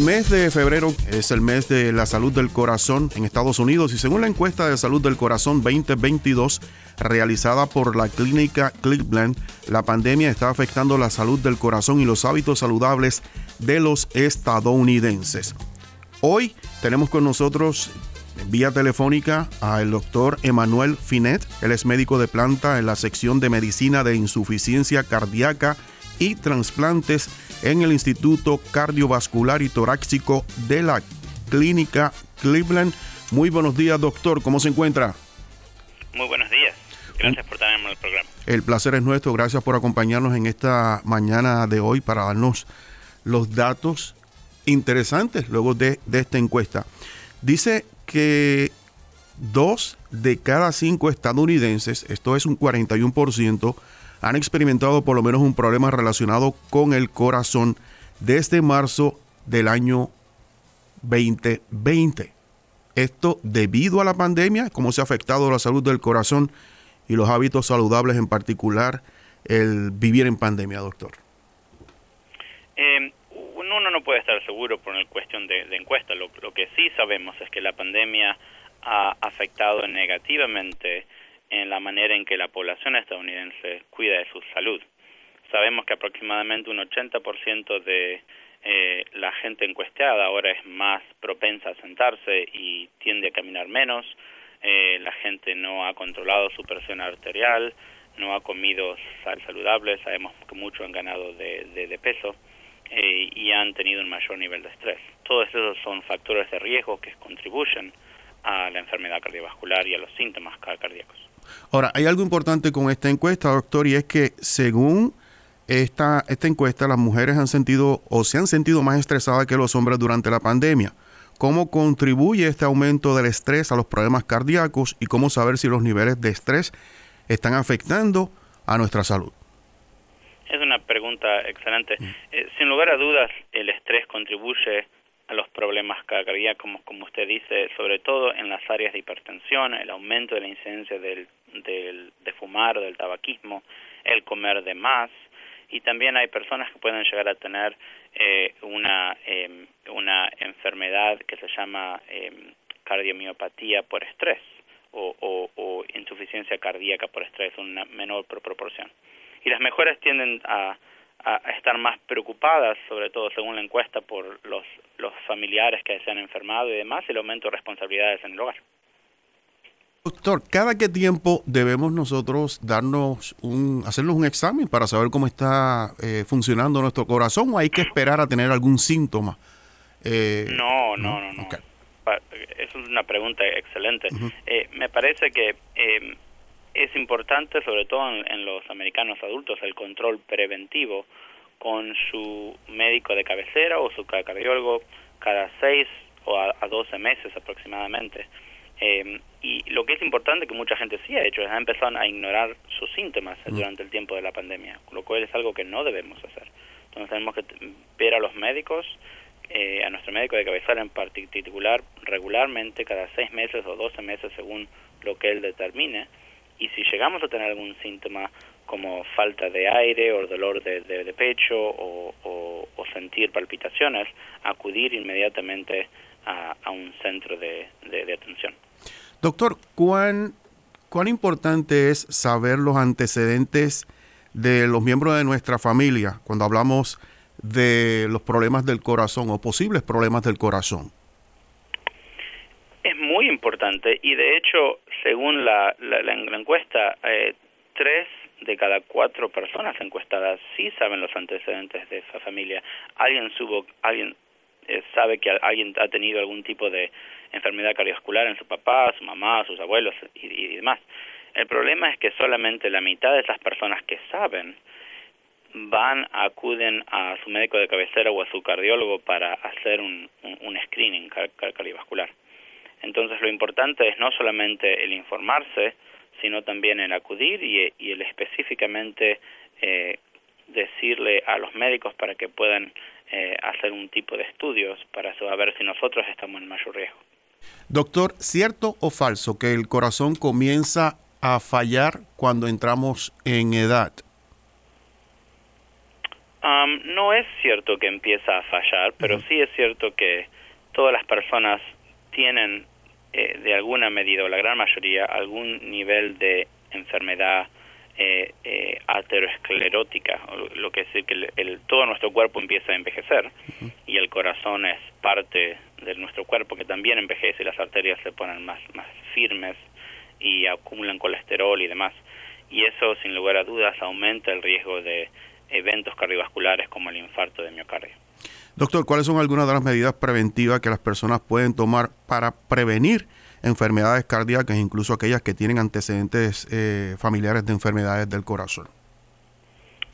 Mes de febrero es el mes de la salud del corazón en Estados Unidos y según la encuesta de salud del corazón 2022 realizada por la clínica Cleveland, la pandemia está afectando la salud del corazón y los hábitos saludables de los estadounidenses. Hoy tenemos con nosotros vía telefónica al doctor Emanuel Finet, él es médico de planta en la sección de medicina de insuficiencia cardíaca y trasplantes en el Instituto Cardiovascular y Torácico de la Clínica Cleveland. Muy buenos días, doctor. ¿Cómo se encuentra? Muy buenos días. Gracias por tenerme en el programa. El placer es nuestro. Gracias por acompañarnos en esta mañana de hoy para darnos los datos interesantes luego de, de esta encuesta. Dice que dos de cada cinco estadounidenses, esto es un 41%, han experimentado por lo menos un problema relacionado con el corazón desde marzo del año 2020. Esto debido a la pandemia, cómo se ha afectado la salud del corazón y los hábitos saludables en particular, el vivir en pandemia, doctor. Eh, uno no puede estar seguro por una cuestión de, encuesta. Lo, que sí sabemos es que la pandemia ha afectado negativamente en la manera en que la población estadounidense cuida de su salud. Sabemos que aproximadamente un 80% de eh, la gente encuestada ahora es más propensa a sentarse y tiende a caminar menos. Eh, la gente no ha controlado su presión arterial, no ha comido sal saludable, sabemos que muchos han ganado de, de, peso eh, y han tenido un mayor nivel de estrés. Todos esos son factores de riesgo que contribuyen a la enfermedad cardiovascular y a los síntomas cardíacos. Ahora, hay algo importante con esta encuesta, doctor, y es que según esta, esta encuesta, las mujeres han sentido o se han sentido más estresadas que los hombres durante la pandemia. ¿Cómo contribuye este aumento del estrés a los problemas cardíacos y cómo saber si los niveles de estrés están afectando a nuestra salud? Es una pregunta excelente. Mm. Eh, sin lugar a dudas, el estrés contribuye a los problemas cardíacos, como usted dice, sobre todo en las áreas de hipertensión, el aumento de la incidencia del, del, de fumar o del tabaquismo, el comer de más, y también hay personas que pueden llegar a tener eh, una, eh, una enfermedad que se llama eh, cardiomiopatía por estrés o, insuficiencia cardíaca por estrés, una menor proporción. Y las mejores tienden a estar más preocupadas, sobre todo según la encuesta, por los, los familiares que se han enfermado y demás, el aumento de responsabilidades en el hogar. Doctor, ¿cada qué tiempo debemos nosotros darnos un, hacernos un examen para saber cómo está eh, funcionando nuestro corazón o hay que esperar a tener algún síntoma? Eh, no, no, no, no. Esa es una pregunta excelente. eh, me parece que eh, es importante, sobre todo en, los americanos adultos, el control preventivo con su médico de cabecera o su cardiólogo cada seis o a, doce meses aproximadamente. Eh, y lo que es importante que mucha gente sí ha hecho es ha empezado a ignorar sus síntomas durante el tiempo de la pandemia, lo cual es algo que no debemos hacer. Entonces tenemos que ver a los médicos, eh, a nuestro médico de cabecera en particular, regularmente cada seis meses o doce meses según lo que él determine, y si llegamos a tener algún síntoma como falta de aire o dolor de, pecho o, sentir palpitaciones, acudir inmediatamente a, un centro de, atención. Doctor, ¿cuán, ¿cuán importante es saber los antecedentes de los miembros de nuestra familia cuando hablamos de los problemas del corazón o posibles problemas del corazón? Es muy importante y de hecho, según la, la, encuesta, eh, tres de cada cuatro personas encuestadas sí saben los antecedentes de esa familia. Alguien subo, alguien eh, sabe que alguien ha tenido algún tipo de enfermedad cardiovascular en su papá, su mamá, sus abuelos y, y demás. El problema es que solamente la mitad de esas personas que saben van, acuden a su médico de cabecera o a su cardiólogo para hacer un, un, screening cardiovascular. Entonces lo importante es no solamente el informarse, sino también el acudir y, y el específicamente eh, decirle a los médicos para que puedan eh, hacer un tipo de estudios para saber si nosotros estamos en mayor riesgo. Doctor, ¿cierto o falso que el corazón comienza a fallar cuando entramos en edad? no es cierto que empieza a fallar, pero sí es cierto que todas las personas tienen eh, de alguna medida, o la gran mayoría, algún nivel de enfermedad eh, eh, aterosclerótica, lo que es decir que el, todo nuestro cuerpo empieza a envejecer y el corazón es parte de nuestro cuerpo que también envejece y las arterias se ponen más, más firmes y acumulan colesterol y demás. Y eso, sin lugar a dudas, aumenta el riesgo de eventos cardiovasculares como el infarto de miocardio. Doctor, ¿cuáles son algunas de las medidas preventivas que las personas pueden tomar para prevenir enfermedades cardíacas, incluso aquellas que tienen antecedentes eh, familiares de enfermedades del corazón?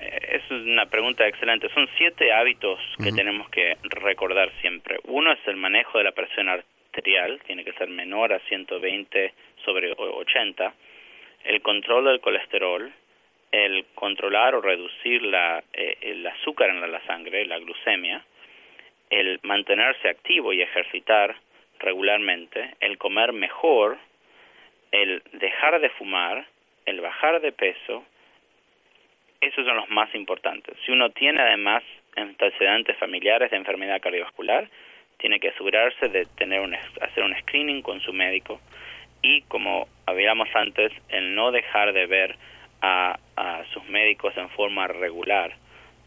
Eh, es una pregunta excelente. Son siete hábitos que tenemos que recordar siempre. Uno es el manejo de la presión arterial, tiene que ser menor a 120 sobre 80. El control del colesterol, el controlar o reducir la, eh, el azúcar en la sangre, la glucemia, el mantenerse activo y ejercitar regularmente, el comer mejor, el dejar de fumar, el bajar de peso, esos son los más importantes. Si uno tiene además antecedentes familiares de enfermedad cardiovascular, tiene que asegurarse de tener un, hacer un screening con su médico y, como habíamos antes, el no dejar de ver a, a sus médicos en forma regular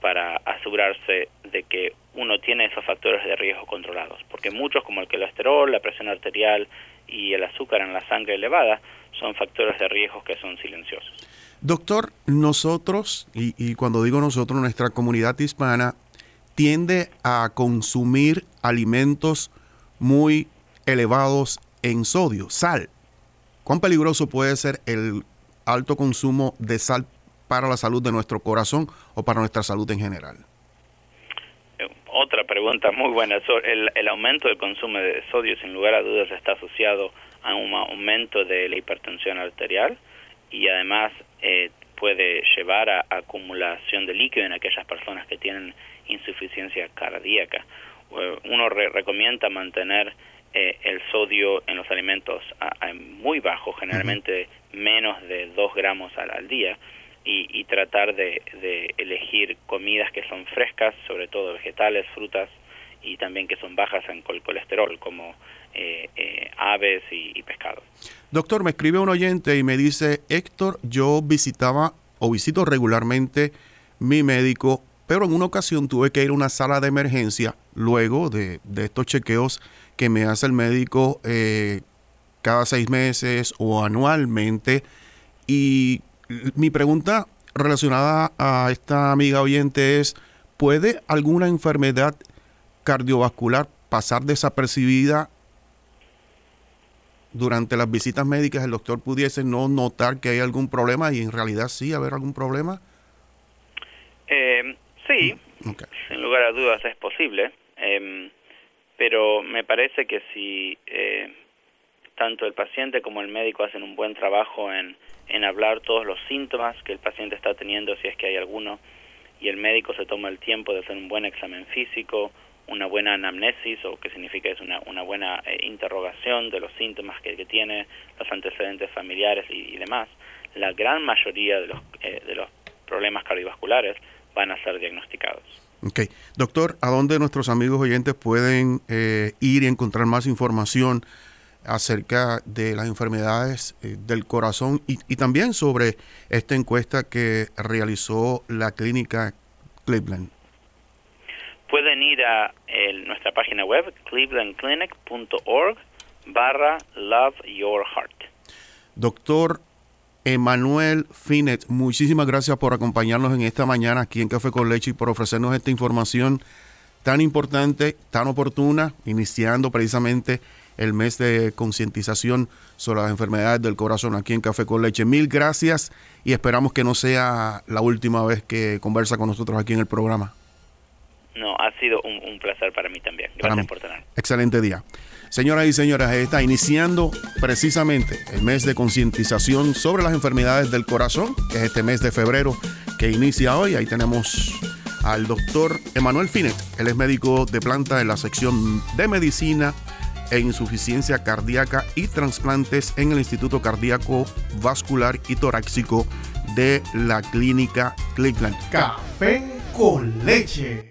para asegurarse de que uno tiene esos factores de riesgo controlados, porque muchos como el colesterol, la presión arterial y el azúcar en la sangre elevada son factores de riesgo que son silenciosos. Doctor, nosotros, y, y cuando digo nosotros, nuestra comunidad hispana tiende a consumir alimentos muy elevados en sodio, sal. ¿Cuán peligroso puede ser el alto consumo de sal para la salud de nuestro corazón o para nuestra salud en general? Otra pregunta muy buena. El, el aumento del consumo de sodio, sin lugar a dudas, está asociado a un aumento de la hipertensión arterial y además eh, puede llevar a acumulación de líquido en aquellas personas que tienen insuficiencia cardíaca. Uno recomienda mantener eh, el sodio en los alimentos muy bajo, generalmente menos de 2 gramos al, al día, y, tratar de, elegir comidas que son frescas, sobre todo vegetales, frutas y también que son bajas en colesterol, como eh, eh, aves y, pescado. Doctor, me escribe un oyente y me dice, Héctor, yo visitaba o visito regularmente mi médico, pero en una ocasión tuve que ir a una sala de emergencia luego de, estos chequeos que me hace el médico eh, cada seis meses o anualmente y mi pregunta relacionada a esta amiga oyente es, ¿puede alguna enfermedad cardiovascular pasar desapercibida durante las visitas médicas? ¿El doctor pudiese no notar que hay algún problema y en realidad sí haber algún problema? Eh, sí, mm, sin lugar a dudas es posible, em, pero me parece que si eh, tanto el paciente como el médico hacen un buen trabajo en en hablar todos los síntomas que el paciente está teniendo, si es que hay alguno, y el médico se toma el tiempo de hacer un buen examen físico, una buena anamnesis, o que significa es una, una buena eh, interrogación de los síntomas que, tiene, los antecedentes familiares y, demás, la gran mayoría de los, eh, de los problemas cardiovasculares van a ser diagnosticados. Ok. Doctor, ¿a dónde nuestros amigos oyentes pueden eh, ir y encontrar más información acerca de las enfermedades eh, del corazón y, también sobre esta encuesta que realizó la clínica Cleveland. Pueden ir a nuestra página web clevelandclinic.org barra Love Your Heart. Doctor Emanuel Finet, muchísimas gracias por acompañarnos en esta mañana aquí en Café con Leche y por ofrecernos esta información tan importante, tan oportuna, iniciando precisamente el mes de concientización sobre las enfermedades del corazón aquí en Café con Leche. Mil gracias y esperamos que no sea la última vez que conversa con nosotros aquí en el programa. No, ha sido un, placer para mí también. Gracias por tener. Excelente día. Señoras y señores, está iniciando precisamente el mes de concientización sobre las enfermedades del corazón, que es este mes de febrero que inicia hoy. Ahí tenemos al doctor Emanuel Finet. Él es médico de planta en la sección de medicina e insuficiencia cardíaca y trasplantes en el Instituto Cardíaco Vascular y Torácico de la Clínica Cleveland. Café con leche.